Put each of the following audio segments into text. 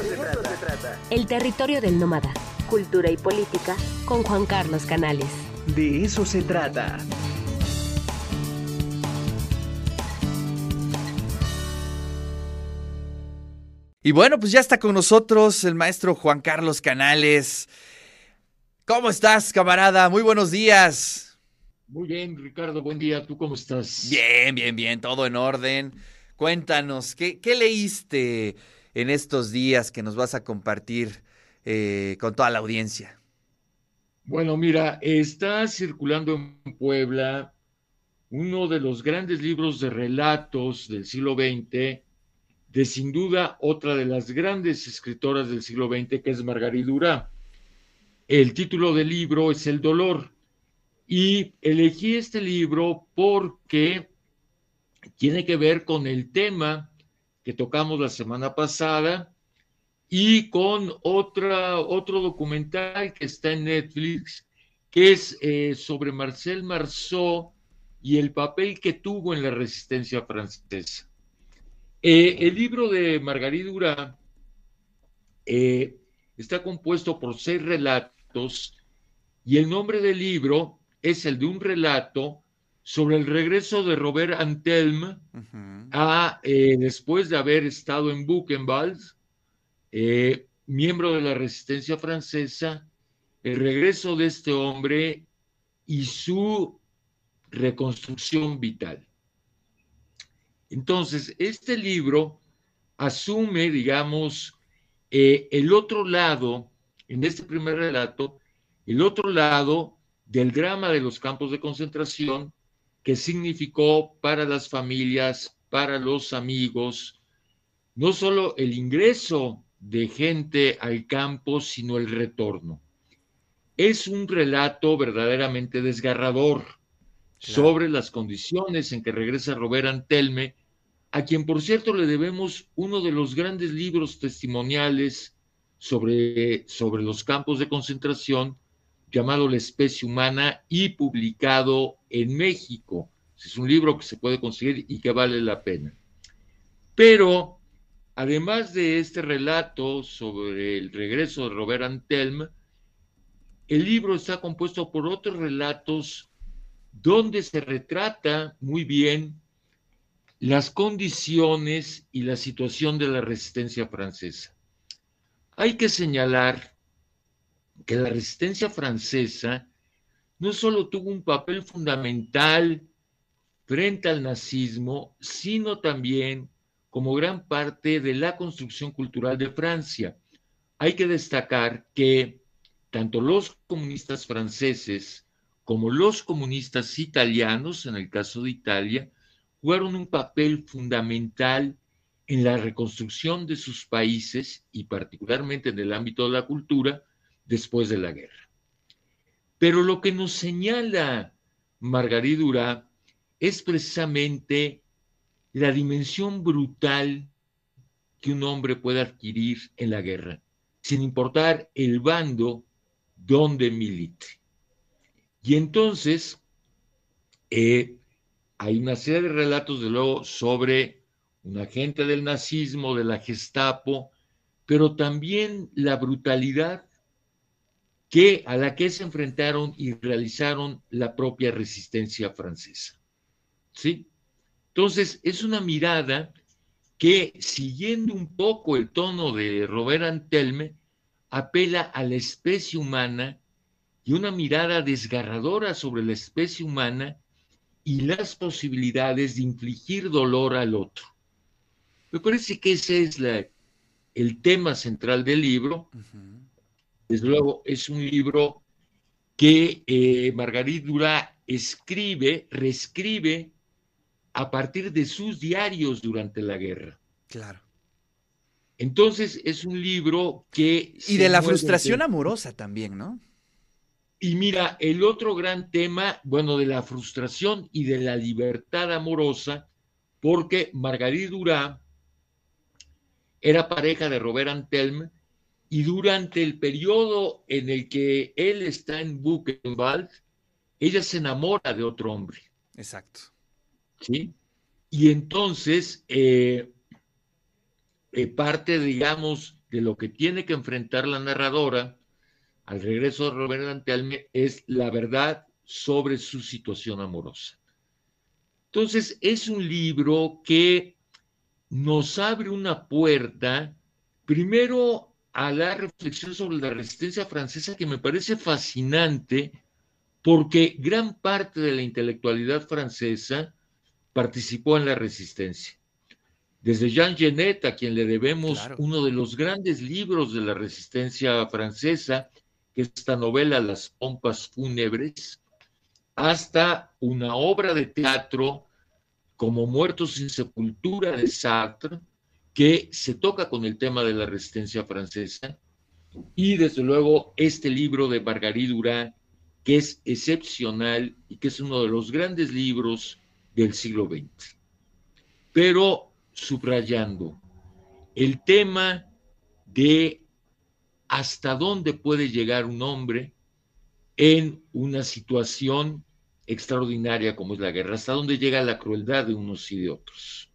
eso, se, trata. El territorio del nómada. Cultura y política con Juan Carlos Canales. De eso se trata. Y bueno, pues ya está con nosotros el maestro Juan Carlos Canales. ¿Cómo estás, camarada? Muy buenos días. Muy bien, Ricardo, buen día. ¿Tú cómo estás? Bien, bien, bien, todo en orden. Cuéntanos, ¿qué, qué leíste en estos días que nos vas a compartir eh, con toda la audiencia? Bueno, mira, está circulando en Puebla uno de los grandes libros de relatos del siglo XX de sin duda otra de las grandes escritoras del siglo XX, que es Margarita Durá. El título del libro es El dolor. Y elegí este libro porque tiene que ver con el tema que tocamos la semana pasada y con otra, otro documental que está en Netflix, que es eh, sobre Marcel Marceau y el papel que tuvo en la resistencia francesa. Eh, el libro de Margarita Durán eh, está compuesto por seis relatos y el nombre del libro es el de un relato sobre el regreso de Robert Antelme a, eh, después de haber estado en Buchenwald, miembro de la resistencia francesa, el regreso de este hombre y su reconstrucción vital. Entonces, este libro asume, digamos, eh, el otro lado, en este primer relato, el otro lado del drama de los campos de concentración que significó para las familias, para los amigos, no solo el ingreso de gente al campo, sino el retorno. Es un relato verdaderamente desgarrador sobre las condiciones en que regresa Robert Antelme a quien por cierto le debemos uno de los grandes libros testimoniales sobre, sobre los campos de concentración, llamado La especie humana y publicado en México. Es un libro que se puede conseguir y que vale la pena. Pero, además de este relato sobre el regreso de Robert Antelme, el libro está compuesto por otros relatos donde se retrata muy bien las condiciones y la situación de la resistencia francesa. Hay que señalar que la resistencia francesa no solo tuvo un papel fundamental frente al nazismo, sino también como gran parte de la construcción cultural de Francia. Hay que destacar que tanto los comunistas franceses como los comunistas italianos, en el caso de Italia, jugaron un papel fundamental en la reconstrucción de sus países y particularmente en el ámbito de la cultura después de la guerra. Pero lo que nos señala Margarita Durá es precisamente la dimensión brutal que un hombre puede adquirir en la guerra, sin importar el bando donde milite. Y entonces, eh, hay una serie de relatos, de luego, sobre un agente del nazismo, de la Gestapo, pero también la brutalidad que, a la que se enfrentaron y realizaron la propia resistencia francesa. ¿Sí? Entonces, es una mirada que, siguiendo un poco el tono de Robert Antelme, apela a la especie humana y una mirada desgarradora sobre la especie humana y las posibilidades de infligir dolor al otro. Me parece que ese es el tema central del libro. Desde luego, es un libro que eh, Margarita Durá escribe, reescribe a partir de sus diarios durante la guerra. Claro. Entonces, es un libro que... Y de la frustración amorosa también, ¿no? Y mira, el otro gran tema, bueno, de la frustración y de la libertad amorosa, porque Margarita Durá era pareja de Robert Antelme y durante el periodo en el que él está en Buchenwald, ella se enamora de otro hombre. Exacto. ¿Sí? Y entonces, eh, eh, parte, digamos, de lo que tiene que enfrentar la narradora al regreso de Robert Antelme es la verdad sobre su situación amorosa. Entonces, es un libro que nos abre una puerta, primero a la reflexión sobre la resistencia francesa, que me parece fascinante, porque gran parte de la intelectualidad francesa participó en la resistencia. Desde Jean Genet, a quien le debemos uno de los grandes libros de la resistencia francesa, que es esta novela Las pompas fúnebres, hasta una obra de teatro como Muertos sin Sepultura de Sartre, que se toca con el tema de la resistencia francesa, y desde luego este libro de Marguerite Durán, que es excepcional y que es uno de los grandes libros del siglo XX. Pero subrayando el tema de hasta dónde puede llegar un hombre en una situación extraordinaria como es la guerra, hasta dónde llega la crueldad de unos y de otros.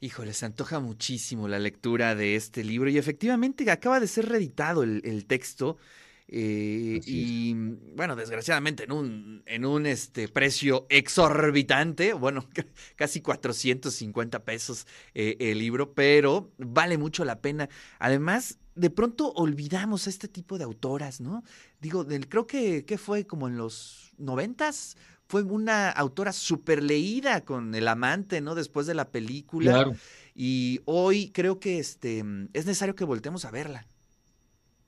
Híjole, se antoja muchísimo la lectura de este libro y efectivamente acaba de ser reeditado el, texto. Eh, y bueno, desgraciadamente en un, en un este, precio exorbitante, bueno, casi 450 pesos eh, el libro, pero vale mucho la pena. Además, de pronto olvidamos a este tipo de autoras, ¿no? Digo, del, creo que, que fue como en los noventas, fue una autora súper leída con El amante, ¿no? Después de la película. Claro. Y hoy creo que este, es necesario que voltemos a verla.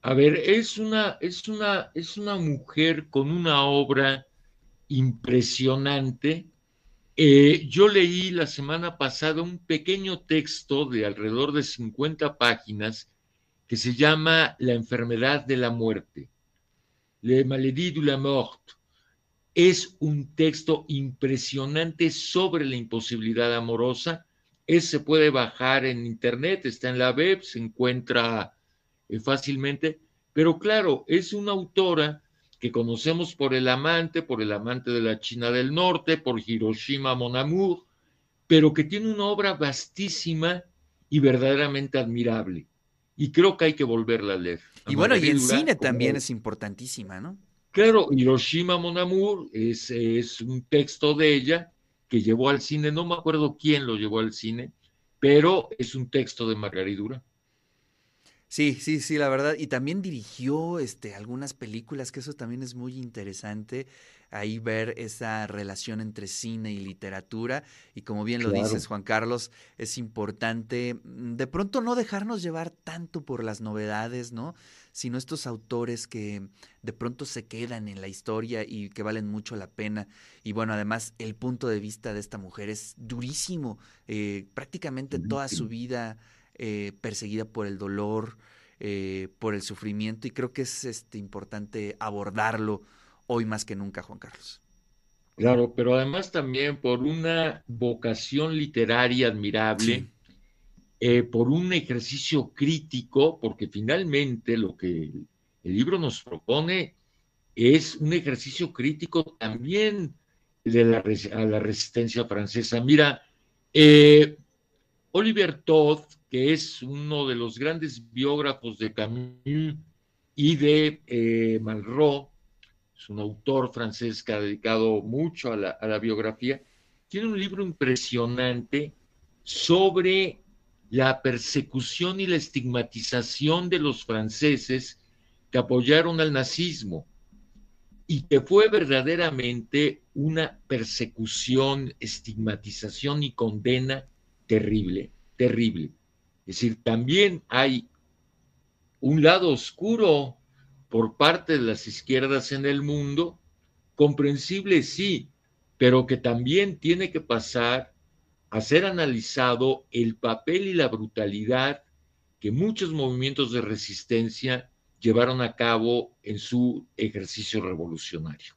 A ver, es una, es una, es una mujer con una obra impresionante. Eh, yo leí la semana pasada un pequeño texto de alrededor de 50 páginas que se llama La enfermedad de la muerte, Le maladie de la mort. Es un texto impresionante sobre la imposibilidad amorosa. Ese se puede bajar en internet, está en la web, se encuentra eh, fácilmente, pero claro, es una autora que conocemos por El amante, por El amante de la China del Norte, por Hiroshima Mon Amour, pero que tiene una obra vastísima y verdaderamente admirable y creo que hay que volverla a leer. y bueno, y el cine también es importantísima, ¿no? Claro, Hiroshima Mon Amour es, un texto de ella que llevó al cine, no me acuerdo quién lo llevó al cine, pero es un texto de Margaridura. Sí, sí, sí, la verdad. Y también dirigió este, algunas películas, que eso también es muy interesante, ahí ver esa relación entre cine y literatura. Y como bien lo dices, Juan Carlos, es importante mm, de pronto no dejarnos llevar tanto por las novedades, ¿no? Sino estos autores que de pronto se quedan en la historia y que valen mucho la pena. Y bueno, además, el punto de vista de esta mujer es durísimo. Eh, prácticamente toda su vida eh, perseguida por el dolor, eh, por el sufrimiento, y creo que es este, importante abordarlo hoy más que nunca, Juan Carlos. Claro, pero además también por una vocación literaria admirable, eh, por un ejercicio crítico, porque finalmente lo que el libro nos propone es un ejercicio crítico también de la, a la resistencia francesa. Mira, Oliver Todd que es uno de los grandes biógrafos de Camus y de eh, Malraux, es un autor francés que ha dedicado mucho a la, biografía, tiene un libro impresionante sobre la persecución y la estigmatización de los franceses que apoyaron al nazismo y que fue verdaderamente una persecución, estigmatización y condena terrible, terrible. Es decir, también hay un lado oscuro por parte de las izquierdas en el mundo, comprensible sí, pero que también tiene que pasar a ser analizado el papel y la brutalidad que muchos movimientos de resistencia llevaron a cabo en su ejercicio revolucionario.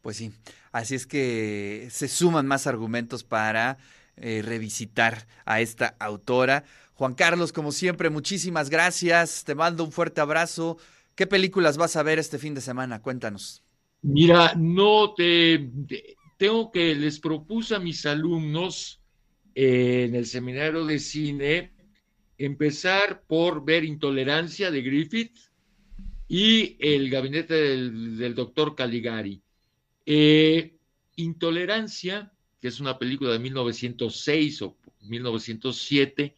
Pues sí, así es que se suman más argumentos para eh, revisitar a esta autora. Juan Carlos, como siempre, muchísimas gracias. Te mando un fuerte abrazo. ¿Qué películas vas a ver este fin de semana? Cuéntanos. Mira, no te, tengo que les propuse a mis alumnos eh, en el seminario de cine empezar por ver Intolerancia de Griffith y El gabinete del, doctor Caligari. Eh, Intolerancia, que es una película de 1906 o 1907,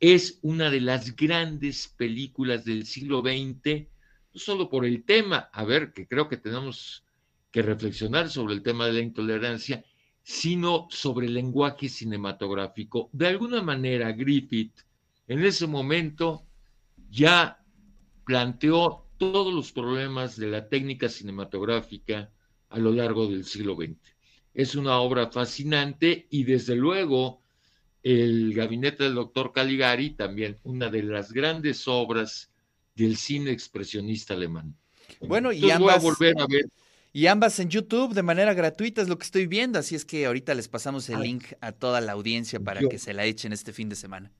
es una de las grandes películas del siglo XX, no solo por el tema, a ver, que creo que tenemos que reflexionar sobre el tema de la intolerancia, sino sobre el lenguaje cinematográfico. De alguna manera, Griffith en ese momento ya planteó todos los problemas de la técnica cinematográfica a lo largo del siglo XX. Es una obra fascinante y desde luego el gabinete del doctor Caligari, también una de las grandes obras del cine expresionista alemán. Bueno, y ambas, volver a ver. Y ambas en YouTube de manera gratuita es lo que estoy viendo, así es que ahorita les pasamos el link a toda la audiencia para que se la echen este fin de semana.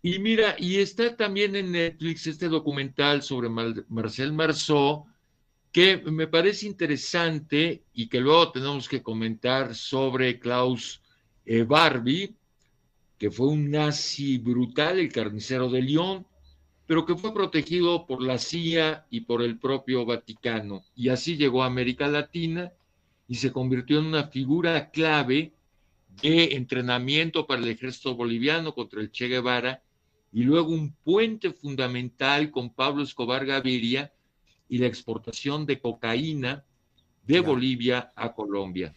Y mira, y está también en Netflix este documental sobre Marcel Marceau, que me parece interesante y que luego tenemos que comentar sobre Klaus eh, Barbie, que fue un nazi brutal, el carnicero de Lyon, pero que fue protegido por la CIA y por el propio Vaticano. Y así llegó a América Latina y se convirtió en una figura clave de entrenamiento para el ejército boliviano contra el Che Guevara y luego un puente fundamental con Pablo Escobar Gaviria y la exportación de cocaína de Bolivia a Colombia.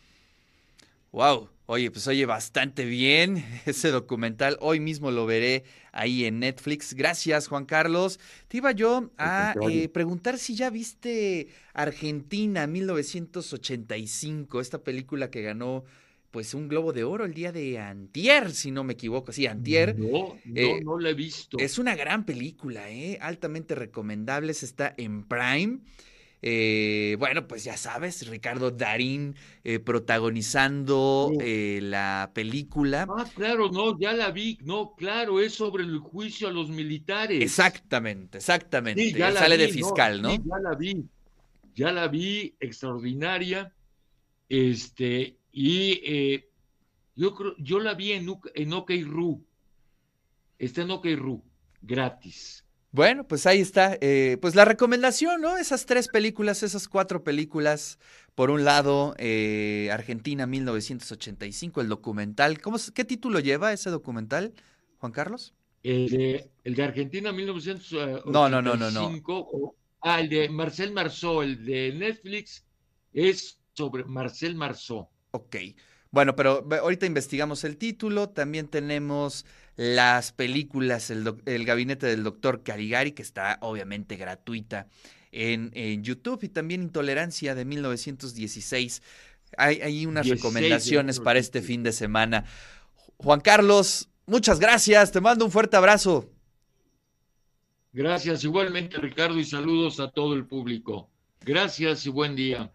Wow, oye, pues oye bastante bien ese documental. Hoy mismo lo veré ahí en Netflix. Gracias, Juan Carlos. Te iba yo a eh, preguntar si ya viste Argentina 1985, esta película que ganó pues un globo de oro el día de Antier, si no me equivoco. Sí, Antier. No, no, eh, no la he visto. Es una gran película, ¿eh? altamente recomendable. Está en Prime. Eh, bueno, pues ya sabes, Ricardo Darín eh, protagonizando eh, la película. Ah, claro, no, ya la vi, no, claro, es sobre el juicio a los militares. Exactamente, exactamente. ya Sale de fiscal, ¿no? Sí, ya la vi, ya la vi, extraordinaria, este, y yo creo, yo la vi en, en OK Ru, está en OK Ru, gratis. Bueno, pues ahí está. Eh, pues la recomendación, ¿no? Esas tres películas, esas cuatro películas. Por un lado, eh, Argentina 1985, el documental. ¿Cómo, ¿Qué título lleva ese documental, Juan Carlos? El de, el de Argentina 1985. No, no, no, no. no. ah, el de Marcel Marceau, el de Netflix es sobre Marcel Marceau. Ok. Bueno, pero ahorita investigamos el título. También tenemos las películas, el, gabinete del doctor Caligari, que está obviamente gratuita en, YouTube, y también Intolerancia de 1916. Hay, hay unas recomendaciones para este fin de semana. Juan Carlos, muchas gracias, te mando un fuerte abrazo. Gracias igualmente Ricardo y saludos a todo el público. Gracias y buen día.